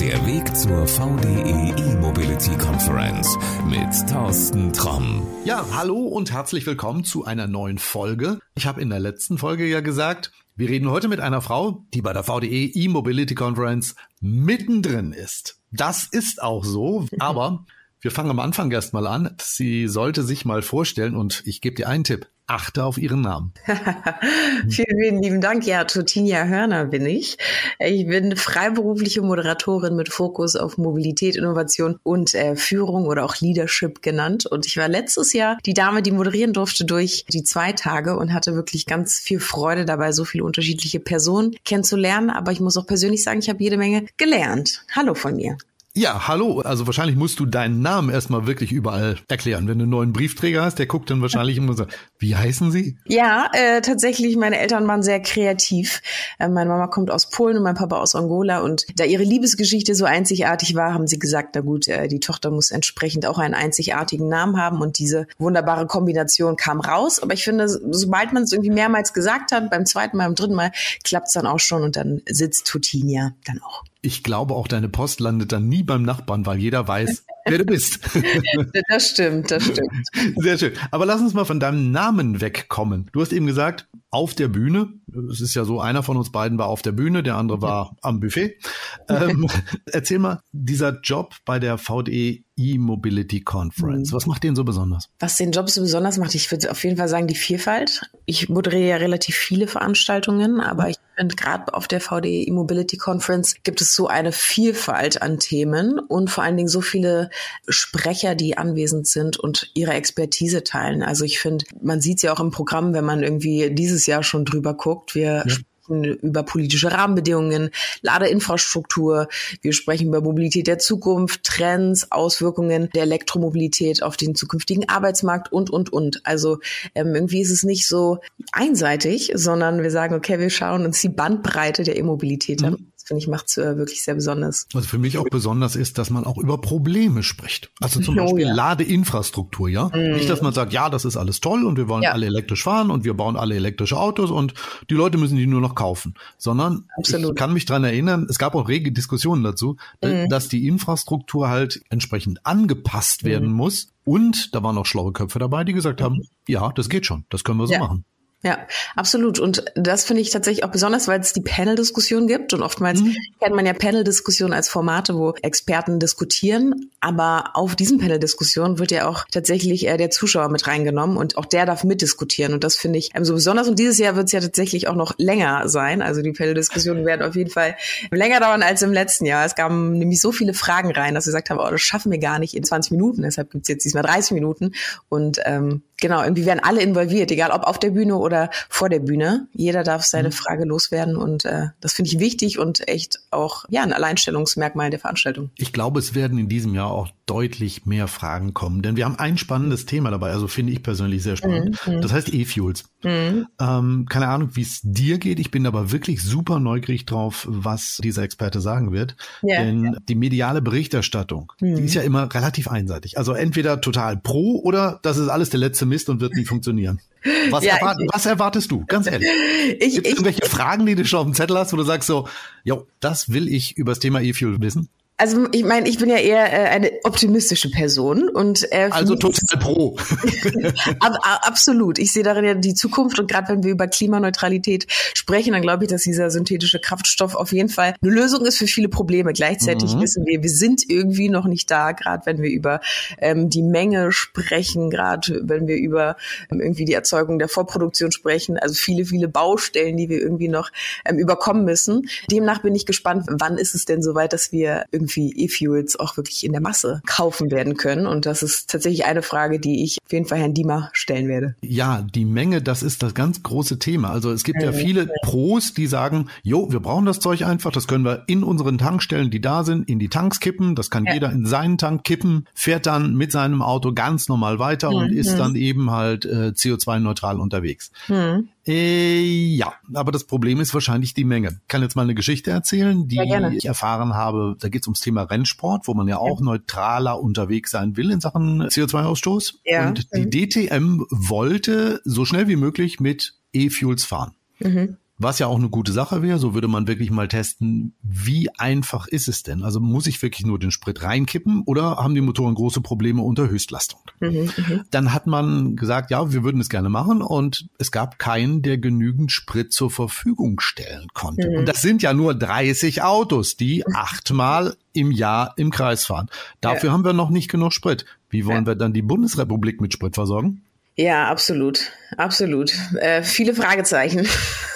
Der Weg zur VDE E-Mobility Conference mit Thorsten Tromm. Ja, hallo und herzlich willkommen zu einer neuen Folge. Ich habe in der letzten Folge ja gesagt, wir reden heute mit einer Frau, die bei der VDE E-Mobility Conference mittendrin ist. Das ist auch so, aber wir fangen am Anfang erstmal an. Sie sollte sich mal vorstellen und ich gebe dir einen Tipp. Achte auf ihren Namen. vielen, vielen lieben Dank. Ja, Totinia Hörner bin ich. Ich bin freiberufliche Moderatorin mit Fokus auf Mobilität, Innovation und äh, Führung oder auch Leadership genannt. Und ich war letztes Jahr die Dame, die moderieren durfte durch die zwei Tage und hatte wirklich ganz viel Freude dabei, so viele unterschiedliche Personen kennenzulernen. Aber ich muss auch persönlich sagen, ich habe jede Menge gelernt. Hallo von mir. Ja, hallo. Also wahrscheinlich musst du deinen Namen erstmal wirklich überall erklären. Wenn du einen neuen Briefträger hast, der guckt dann wahrscheinlich immer so, wie heißen sie? Ja, äh, tatsächlich, meine Eltern waren sehr kreativ. Äh, meine Mama kommt aus Polen und mein Papa aus Angola. Und da ihre Liebesgeschichte so einzigartig war, haben sie gesagt, na gut, äh, die Tochter muss entsprechend auch einen einzigartigen Namen haben. Und diese wunderbare Kombination kam raus. Aber ich finde, sobald man es irgendwie mehrmals gesagt hat, beim zweiten Mal, beim dritten Mal, klappt es dann auch schon und dann sitzt Tutinia dann auch. Ich glaube, auch deine Post landet dann nie beim Nachbarn, weil jeder weiß, wer du bist. das stimmt, das stimmt. Sehr schön. Aber lass uns mal von deinem Namen wegkommen. Du hast eben gesagt, auf der Bühne. Es ist ja so, einer von uns beiden war auf der Bühne, der andere war am Buffet. Ähm, erzähl mal, dieser Job bei der VDE E-Mobility Conference. Was macht den so besonders? Was den Job so besonders macht, ich würde auf jeden Fall sagen, die Vielfalt. Ich moderiere ja relativ viele Veranstaltungen, aber ich finde gerade auf der VDE E-Mobility Conference gibt es so eine Vielfalt an Themen und vor allen Dingen so viele Sprecher, die anwesend sind und ihre Expertise teilen. Also ich finde, man sieht es ja auch im Programm, wenn man irgendwie dieses Jahr schon drüber guckt. Wir ja über politische Rahmenbedingungen, Ladeinfrastruktur. Wir sprechen über Mobilität der Zukunft, Trends, Auswirkungen der Elektromobilität auf den zukünftigen Arbeitsmarkt und, und, und. Also ähm, irgendwie ist es nicht so einseitig, sondern wir sagen, okay, wir schauen uns die Bandbreite der E-Mobilität an. Finde ich, macht es äh, wirklich sehr besonders. Also für mich auch besonders ist, dass man auch über Probleme spricht. Also zum oh, Beispiel ja. Ladeinfrastruktur, ja. Mm. Nicht, dass man sagt, ja, das ist alles toll und wir wollen ja. alle elektrisch fahren und wir bauen alle elektrische Autos und die Leute müssen die nur noch kaufen. Sondern Absolut. ich kann mich dran erinnern, es gab auch rege Diskussionen dazu, mm. dass die Infrastruktur halt entsprechend angepasst werden mm. muss. Und da waren auch schlaue Köpfe dabei, die gesagt haben, ja, das geht schon, das können wir so ja. machen. Ja, absolut. Und das finde ich tatsächlich auch besonders, weil es die Panel-Diskussion gibt. Und oftmals mhm. kennt man ja Panel-Diskussionen als Formate, wo Experten diskutieren. Aber auf diesen Panel-Diskussionen wird ja auch tatsächlich äh, der Zuschauer mit reingenommen und auch der darf mitdiskutieren. Und das finde ich ähm, so besonders. Und dieses Jahr wird es ja tatsächlich auch noch länger sein. Also die Panel-Diskussionen werden auf jeden Fall länger dauern als im letzten Jahr. Es kamen nämlich so viele Fragen rein, dass wir gesagt haben, oh, das schaffen wir gar nicht in 20 Minuten. Deshalb gibt es jetzt diesmal 30 Minuten. Und ähm, genau, irgendwie werden alle involviert, egal ob auf der Bühne oder vor der Bühne. Jeder darf seine mhm. Frage loswerden und äh, das finde ich wichtig und echt auch ja ein Alleinstellungsmerkmal der Veranstaltung. Ich glaube, es werden in diesem Jahr auch deutlich mehr Fragen kommen, denn wir haben ein spannendes Thema dabei, also finde ich persönlich sehr spannend. Mhm. Das heißt E-Fuels. Mhm. Ähm, keine Ahnung, wie es dir geht. Ich bin aber wirklich super neugierig drauf, was dieser Experte sagen wird. Ja. Denn die mediale Berichterstattung, mhm. die ist ja immer relativ einseitig. Also entweder total pro oder das ist alles der letzte Mist und wird nie funktionieren. Was, ja, erwart ich, was erwartest du? Ganz ehrlich. Ich, Gibt es irgendwelche Fragen, die du schon auf dem Zettel hast, wo du sagst so, jo, das will ich über das Thema E-Fuel wissen? Also ich meine, ich bin ja eher äh, eine optimistische Person und äh, also total pro. ab, absolut. Ich sehe darin ja die Zukunft und gerade wenn wir über Klimaneutralität sprechen, dann glaube ich, dass dieser synthetische Kraftstoff auf jeden Fall eine Lösung ist für viele Probleme. Gleichzeitig mhm. wissen wir, wir sind irgendwie noch nicht da, gerade wenn wir über ähm, die Menge sprechen, gerade wenn wir über ähm, irgendwie die Erzeugung der Vorproduktion sprechen. Also viele, viele Baustellen, die wir irgendwie noch ähm, überkommen müssen. Demnach bin ich gespannt, wann ist es denn soweit, dass wir irgendwie irgendwie E-Fuels auch wirklich in der Masse kaufen werden können. Und das ist tatsächlich eine Frage, die ich auf jeden Fall Herrn Diemer stellen werde. Ja, die Menge, das ist das ganz große Thema. Also es gibt ja viele Pros, die sagen, jo, wir brauchen das Zeug einfach, das können wir in unseren Tankstellen, die da sind, in die Tanks kippen. Das kann ja. jeder in seinen Tank kippen, fährt dann mit seinem Auto ganz normal weiter mhm. und ist dann eben halt äh, CO2-neutral unterwegs. Mhm. Äh, ja, aber das Problem ist wahrscheinlich die Menge. Ich kann jetzt mal eine Geschichte erzählen, die ja, ich erfahren habe. Da geht es ums Thema Rennsport, wo man ja auch ja. neutraler unterwegs sein will in Sachen CO2-Ausstoß. Ja. Und die DTM wollte so schnell wie möglich mit E-Fuels fahren. Mhm. Was ja auch eine gute Sache wäre. So würde man wirklich mal testen, wie einfach ist es denn? Also muss ich wirklich nur den Sprit reinkippen oder haben die Motoren große Probleme unter Höchstlastung? Mhm, mhm. Dann hat man gesagt, ja, wir würden es gerne machen und es gab keinen, der genügend Sprit zur Verfügung stellen konnte. Mhm. Und das sind ja nur 30 Autos, die achtmal im Jahr im Kreis fahren. Dafür ja. haben wir noch nicht genug Sprit. Wie wollen ja. wir dann die Bundesrepublik mit Sprit versorgen? Ja, absolut. Absolut. Äh, viele Fragezeichen.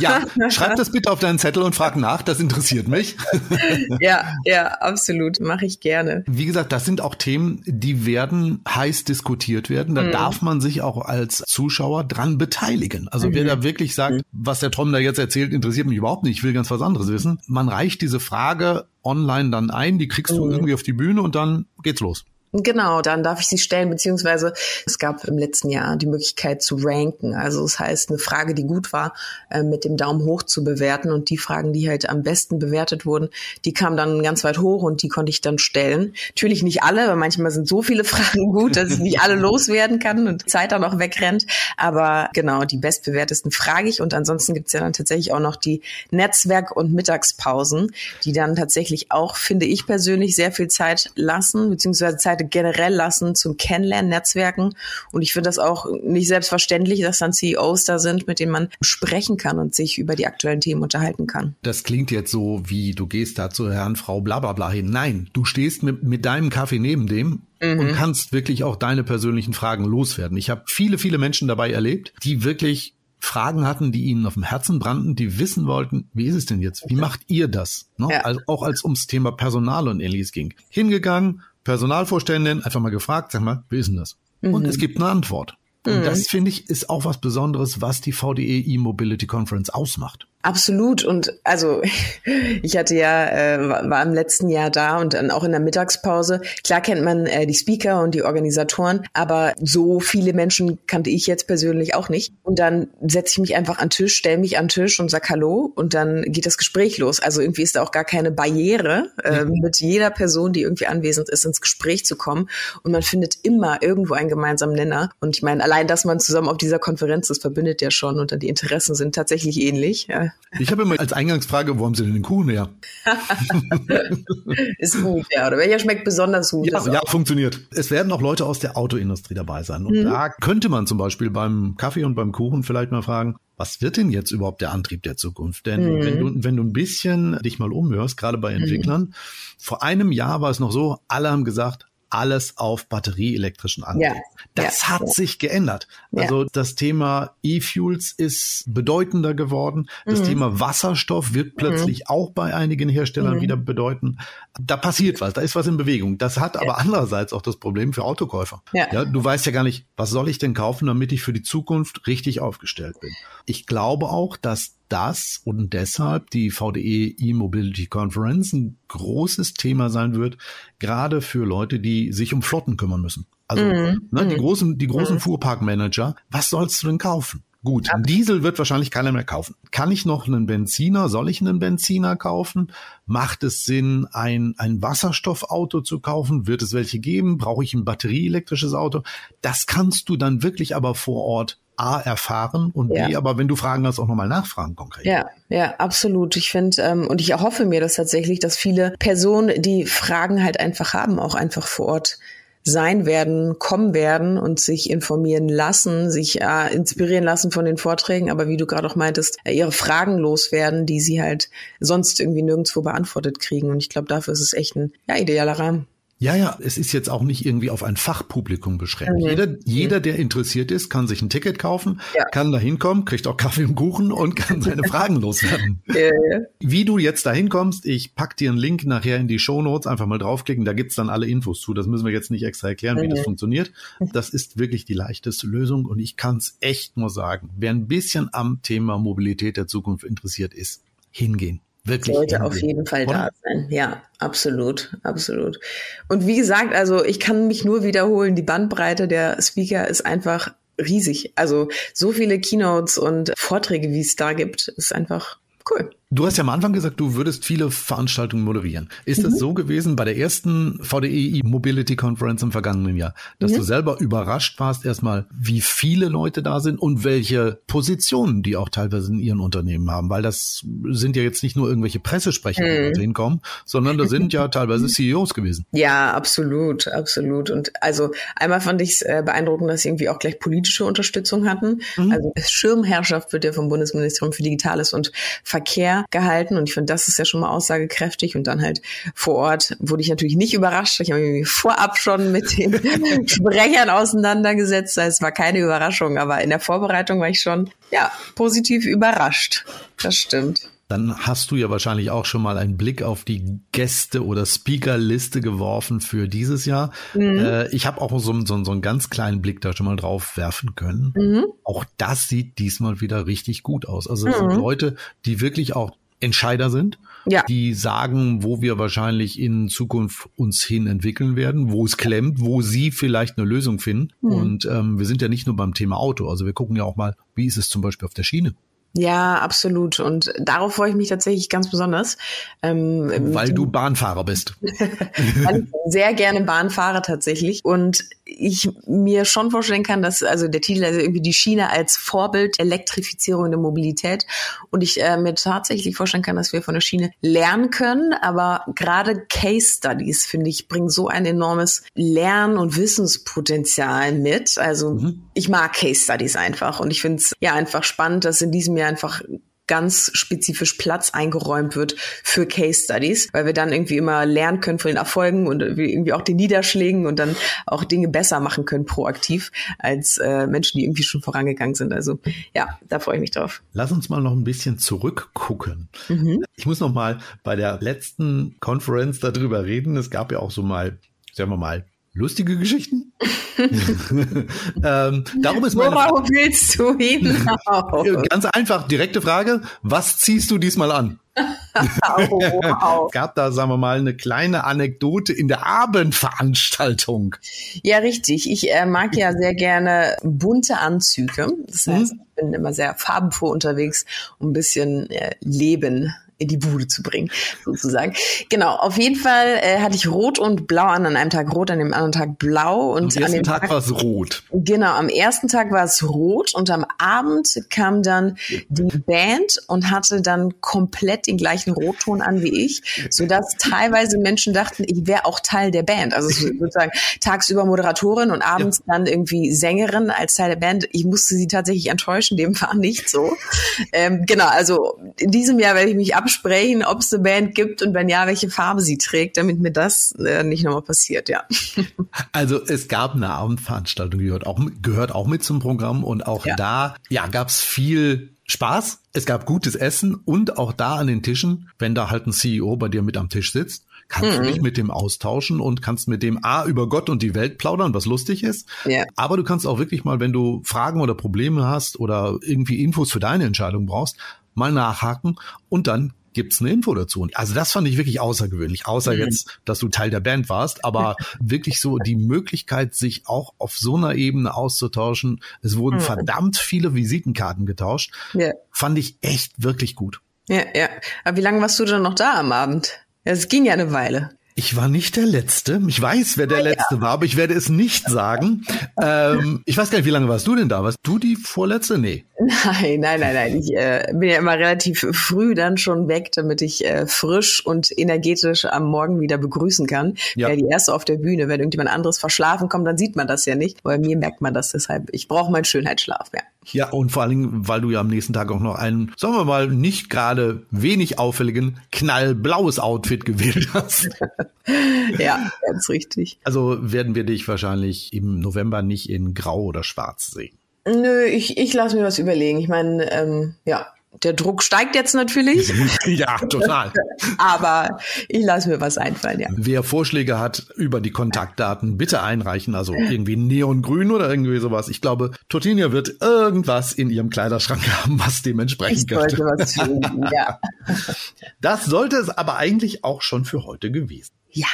Ja, schreib das bitte auf deinen Zettel und frag nach, das interessiert mich. ja, ja, absolut. Mache ich gerne. Wie gesagt, das sind auch Themen, die werden heiß diskutiert werden. Da mhm. darf man sich auch als Zuschauer dran beteiligen. Also mhm. wer da wirklich sagt, mhm. was der Tom da jetzt erzählt, interessiert mich überhaupt nicht, ich will ganz was anderes wissen. Man reicht diese Frage online dann ein, die kriegst du mhm. irgendwie auf die Bühne und dann geht's los. Genau, dann darf ich sie stellen, beziehungsweise es gab im letzten Jahr die Möglichkeit zu ranken. Also das heißt, eine Frage, die gut war, äh, mit dem Daumen hoch zu bewerten und die Fragen, die halt am besten bewertet wurden, die kamen dann ganz weit hoch und die konnte ich dann stellen. Natürlich nicht alle, weil manchmal sind so viele Fragen gut, dass ich nicht alle loswerden kann und Zeit dann auch wegrennt. Aber genau, die bestbewertesten frage ich und ansonsten gibt's ja dann tatsächlich auch noch die Netzwerk- und Mittagspausen, die dann tatsächlich auch, finde ich persönlich, sehr viel Zeit lassen, beziehungsweise Zeit Seite generell lassen zum Kennenlernen, Netzwerken. Und ich finde das auch nicht selbstverständlich, dass dann CEOs da sind, mit denen man sprechen kann und sich über die aktuellen Themen unterhalten kann. Das klingt jetzt so, wie du gehst da zu Herrn, Frau, bla bla bla hin. Nein, du stehst mit, mit deinem Kaffee neben dem mhm. und kannst wirklich auch deine persönlichen Fragen loswerden. Ich habe viele, viele Menschen dabei erlebt, die wirklich Fragen hatten, die ihnen auf dem Herzen brannten, die wissen wollten, wie ist es denn jetzt? Wie macht ihr das? Ne? Ja. Also auch als ums Thema Personal und ähnliches ging. Hingegangen, Personalvorständin einfach mal gefragt, sag mal, wie ist denn das? Mhm. Und es gibt eine Antwort. Und mhm. das finde ich ist auch was Besonderes, was die VDE E-Mobility Conference ausmacht. Absolut. Und also ich hatte ja, äh, war im letzten Jahr da und dann auch in der Mittagspause. Klar kennt man äh, die Speaker und die Organisatoren, aber so viele Menschen kannte ich jetzt persönlich auch nicht. Und dann setze ich mich einfach an den Tisch, stelle mich an den Tisch und sag Hallo und dann geht das Gespräch los. Also irgendwie ist da auch gar keine Barriere, äh, mhm. mit jeder Person, die irgendwie anwesend ist, ins Gespräch zu kommen. Und man findet immer irgendwo einen gemeinsamen Nenner. Und ich meine, allein, dass man zusammen auf dieser Konferenz ist, verbindet ja schon und dann die Interessen sind tatsächlich ähnlich. Ja. Ich habe immer als Eingangsfrage, wo haben Sie denn den Kuchen her? ist gut, ja. Oder welcher schmeckt besonders gut? Ja, ja, funktioniert. Es werden auch Leute aus der Autoindustrie dabei sein. Und mhm. da könnte man zum Beispiel beim Kaffee und beim Kuchen vielleicht mal fragen, was wird denn jetzt überhaupt der Antrieb der Zukunft? Denn mhm. wenn, du, wenn du ein bisschen dich mal umhörst, gerade bei Entwicklern, mhm. vor einem Jahr war es noch so, alle haben gesagt, alles auf batterieelektrischen Antrieb. Ja, das ja, hat ja. sich geändert. Also das Thema E-Fuels ist bedeutender geworden. Das mhm. Thema Wasserstoff wird plötzlich mhm. auch bei einigen Herstellern mhm. wieder bedeuten. Da passiert was, da ist was in Bewegung. Das hat aber andererseits auch das Problem für Autokäufer. Ja. du weißt ja gar nicht, was soll ich denn kaufen, damit ich für die Zukunft richtig aufgestellt bin. Ich glaube auch, dass das und deshalb die VDE E-Mobility Conference ein großes Thema sein wird, gerade für Leute, die sich um Flotten kümmern müssen. Also mm, ne, mm, die großen, die großen mm. Fuhrparkmanager, was sollst du denn kaufen? Gut, ein Diesel wird wahrscheinlich keiner mehr kaufen. Kann ich noch einen Benziner? Soll ich einen Benziner kaufen? Macht es Sinn, ein, ein Wasserstoffauto zu kaufen? Wird es welche geben? Brauche ich ein batterieelektrisches Auto? Das kannst du dann wirklich aber vor Ort A erfahren und ja. B, aber wenn du Fragen hast, auch nochmal nachfragen konkret. Ja, ja, absolut. Ich finde, ähm, und ich erhoffe mir das tatsächlich, dass viele Personen, die Fragen halt einfach haben, auch einfach vor Ort sein werden, kommen werden und sich informieren lassen, sich äh, inspirieren lassen von den Vorträgen, aber wie du gerade auch meintest, äh, ihre Fragen loswerden, die sie halt sonst irgendwie nirgendwo beantwortet kriegen. Und ich glaube, dafür ist es echt ein ja, idealer Rahmen. Ja, ja, es ist jetzt auch nicht irgendwie auf ein Fachpublikum beschränkt. Mhm. Jeder, jeder, der interessiert ist, kann sich ein Ticket kaufen, ja. kann da hinkommen, kriegt auch Kaffee und Kuchen und kann seine Fragen loswerden. Ja, ja. Wie du jetzt da hinkommst, ich pack dir einen Link nachher in die Show Notes, einfach mal draufklicken, da gibt's dann alle Infos zu. Das müssen wir jetzt nicht extra erklären, mhm. wie das mhm. funktioniert. Das ist wirklich die leichteste Lösung und ich kann's echt nur sagen, wer ein bisschen am Thema Mobilität der Zukunft interessiert ist, hingehen wirklich. Sollte auf jeden Fall oder? da sein. Ja, absolut, absolut. Und wie gesagt, also ich kann mich nur wiederholen, die Bandbreite der Speaker ist einfach riesig. Also so viele Keynotes und Vorträge, wie es da gibt, ist einfach cool. Du hast ja am Anfang gesagt, du würdest viele Veranstaltungen moderieren. Ist es mhm. so gewesen bei der ersten VDE Mobility Conference im vergangenen Jahr, dass mhm. du selber überrascht warst erstmal, wie viele Leute da sind und welche Positionen die auch teilweise in ihren Unternehmen haben? Weil das sind ja jetzt nicht nur irgendwelche Pressesprecher, die mhm. hinkommen, sondern da sind ja teilweise CEOs gewesen. Ja, absolut, absolut. Und also einmal fand ich es äh, beeindruckend, dass sie irgendwie auch gleich politische Unterstützung hatten. Mhm. Also Schirmherrschaft wird ja vom Bundesministerium für Digitales und Verkehr gehalten und ich finde, das ist ja schon mal aussagekräftig und dann halt vor Ort wurde ich natürlich nicht überrascht. Ich habe mich vorab schon mit den Sprechern auseinandergesetzt. Es war keine Überraschung, aber in der Vorbereitung war ich schon, ja, positiv überrascht. Das stimmt dann hast du ja wahrscheinlich auch schon mal einen Blick auf die Gäste- oder Speakerliste geworfen für dieses Jahr. Mhm. Äh, ich habe auch so, so, so, einen ganz kleinen Blick da schon mal drauf werfen können. Mhm. Auch das sieht diesmal wieder richtig gut aus. Also es mhm. sind Leute, die wirklich auch Entscheider sind, ja. die sagen, wo wir wahrscheinlich in Zukunft uns hin entwickeln werden, wo es klemmt, wo sie vielleicht eine Lösung finden. Mhm. Und ähm, wir sind ja nicht nur beim Thema Auto, also wir gucken ja auch mal, wie ist es zum Beispiel auf der Schiene. Ja, absolut. Und darauf freue ich mich tatsächlich ganz besonders. Ähm, Weil du Bahnfahrer bist. Weil ich sehr gerne Bahn fahre tatsächlich. Und ich mir schon vorstellen kann, dass also der Titel also irgendwie die Schiene als Vorbild Elektrifizierung der Mobilität und ich äh, mir tatsächlich vorstellen kann, dass wir von der Schiene lernen können, aber gerade Case Studies finde ich bringen so ein enormes Lern- und Wissenspotenzial mit. Also mhm. ich mag Case Studies einfach und ich finde es ja einfach spannend, dass in diesem Jahr einfach ganz spezifisch Platz eingeräumt wird für Case Studies, weil wir dann irgendwie immer lernen können von den Erfolgen und irgendwie auch den Niederschlägen und dann auch Dinge besser machen können proaktiv als äh, Menschen, die irgendwie schon vorangegangen sind. Also ja, da freue ich mich drauf. Lass uns mal noch ein bisschen zurückgucken. Mhm. Ich muss noch mal bei der letzten Conference darüber reden. Es gab ja auch so mal, sagen wir mal, lustige Geschichten. ähm, darum ist meine Worauf Frage, willst du hinaus? Ganz einfach, direkte Frage. Was ziehst du diesmal an? oh, wow. es gab da, sagen wir mal, eine kleine Anekdote in der Abendveranstaltung. Ja, richtig. Ich äh, mag ja sehr gerne bunte Anzüge. Das heißt, mhm. ich bin immer sehr farbenfroh unterwegs, um ein bisschen äh, Leben in die Bude zu bringen, sozusagen. Genau, auf jeden Fall äh, hatte ich Rot und Blau an, an einem Tag Rot, an dem anderen Tag Blau. Und am ersten an dem Tag, Tag war es Rot. Genau, am ersten Tag war es Rot und am Abend kam dann die Band und hatte dann komplett den gleichen Rotton an wie ich, sodass teilweise Menschen dachten, ich wäre auch Teil der Band. Also sozusagen tagsüber Moderatorin und abends ja. dann irgendwie Sängerin als Teil der Band. Ich musste sie tatsächlich enttäuschen, dem war nicht so. Ähm, genau, also in diesem Jahr werde ich mich ab absprechen, ob es eine Band gibt und wenn ja, welche Farbe sie trägt, damit mir das äh, nicht nochmal passiert, ja. Also es gab eine Abendveranstaltung, die gehört auch, gehört auch mit zum Programm und auch ja. da ja, gab es viel Spaß. Es gab gutes Essen und auch da an den Tischen, wenn da halt ein CEO bei dir mit am Tisch sitzt, kannst mhm. du dich mit dem austauschen und kannst mit dem A über Gott und die Welt plaudern, was lustig ist. Ja. Aber du kannst auch wirklich mal, wenn du Fragen oder Probleme hast oder irgendwie Infos für deine Entscheidung brauchst, mal nachhaken und dann gibt's eine Info dazu. Also das fand ich wirklich außergewöhnlich, außer mhm. jetzt, dass du Teil der Band warst, aber wirklich so die Möglichkeit, sich auch auf so einer Ebene auszutauschen. Es wurden mhm. verdammt viele Visitenkarten getauscht. Ja. Fand ich echt wirklich gut. Ja, ja. Aber wie lange warst du denn noch da am Abend? Es ging ja eine Weile. Ich war nicht der Letzte. Ich weiß, wer der ah, Letzte ja. war, aber ich werde es nicht sagen. Ähm, ich weiß gar nicht, wie lange warst du denn da? Warst du die Vorletzte? Nee. Nein, nein, nein, nein. Ich äh, bin ja immer relativ früh dann schon weg, damit ich äh, frisch und energetisch am Morgen wieder begrüßen kann. Ja. ja. Die erste auf der Bühne. Wenn irgendjemand anderes verschlafen kommt, dann sieht man das ja nicht. Bei mir merkt man das deshalb. Ich brauche meinen Schönheitsschlaf, ja. Ja, und vor allen Dingen, weil du ja am nächsten Tag auch noch einen, sagen wir mal, nicht gerade wenig auffälligen, knallblaues Outfit gewählt hast. ja, ganz richtig. Also werden wir dich wahrscheinlich im November nicht in Grau oder Schwarz sehen. Nö, ich, ich lasse mir was überlegen. Ich meine, ähm, ja, der Druck steigt jetzt natürlich. ja, total. Aber ich lasse mir was einfallen, ja. Wer Vorschläge hat über die Kontaktdaten, bitte einreichen. Also irgendwie neongrün oder irgendwie sowas. Ich glaube, Tortinia wird irgendwas in ihrem Kleiderschrank haben, was dementsprechend ich sollte was finden, ja. Das sollte es aber eigentlich auch schon für heute gewesen. Ja.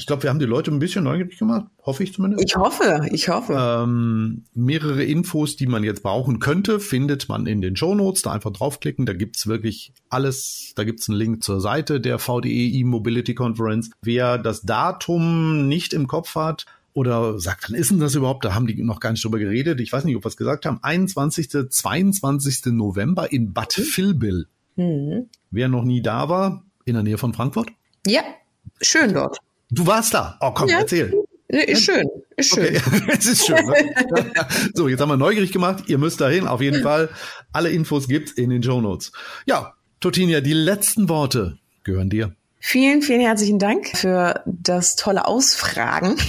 Ich glaube, wir haben die Leute ein bisschen neugierig gemacht, hoffe ich zumindest. Ich hoffe, ich hoffe. Ähm, mehrere Infos, die man jetzt brauchen könnte, findet man in den Shownotes. Da einfach draufklicken, da gibt's wirklich alles. Da gibt's einen Link zur Seite der VDE E-Mobility Conference. Wer das Datum nicht im Kopf hat, oder sagt, wann ist denn das überhaupt? Da haben die noch gar nicht drüber geredet. Ich weiß nicht, ob wir es gesagt haben. 21., 22. November in Bad mhm. Vilbel. Mhm. Wer noch nie da war, in der Nähe von Frankfurt? Ja, schön dort. Du warst da. Oh, komm, ja. erzähl. Ist schön, ist schön. Okay. es ist schön. Ne? so, jetzt haben wir neugierig gemacht. Ihr müsst dahin, auf jeden Fall. Alle Infos gibt's in den Show Notes. Ja, Totinia, die letzten Worte gehören dir. Vielen, vielen herzlichen Dank für das tolle Ausfragen.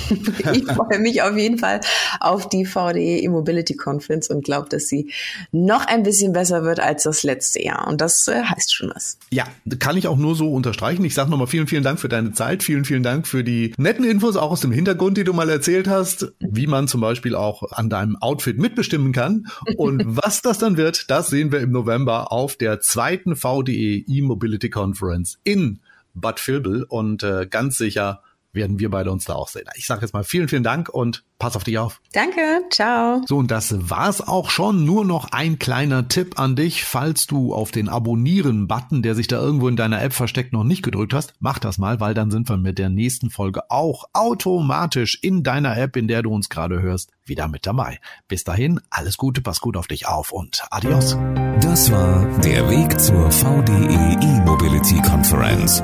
Ich freue mich auf jeden Fall auf die VDE E-Mobility Conference und glaube, dass sie noch ein bisschen besser wird als das letzte Jahr. Und das äh, heißt schon was. Ja, kann ich auch nur so unterstreichen. Ich sage nochmal vielen, vielen Dank für deine Zeit. Vielen, vielen Dank für die netten Infos, auch aus dem Hintergrund, die du mal erzählt hast, wie man zum Beispiel auch an deinem Outfit mitbestimmen kann. Und was das dann wird, das sehen wir im November auf der zweiten VDE E-Mobility Conference in Bud Filbel und äh, ganz sicher werden wir beide uns da auch sehen. Ich sage jetzt mal vielen, vielen Dank und pass auf dich auf. Danke, ciao. So, und das war's auch schon. Nur noch ein kleiner Tipp an dich. Falls du auf den Abonnieren-Button, der sich da irgendwo in deiner App versteckt, noch nicht gedrückt hast, mach das mal, weil dann sind wir mit der nächsten Folge auch automatisch in deiner App, in der du uns gerade hörst, wieder mit dabei. Bis dahin, alles Gute, pass gut auf dich auf und adios. Das war der Weg zur VDE E-Mobility Conference.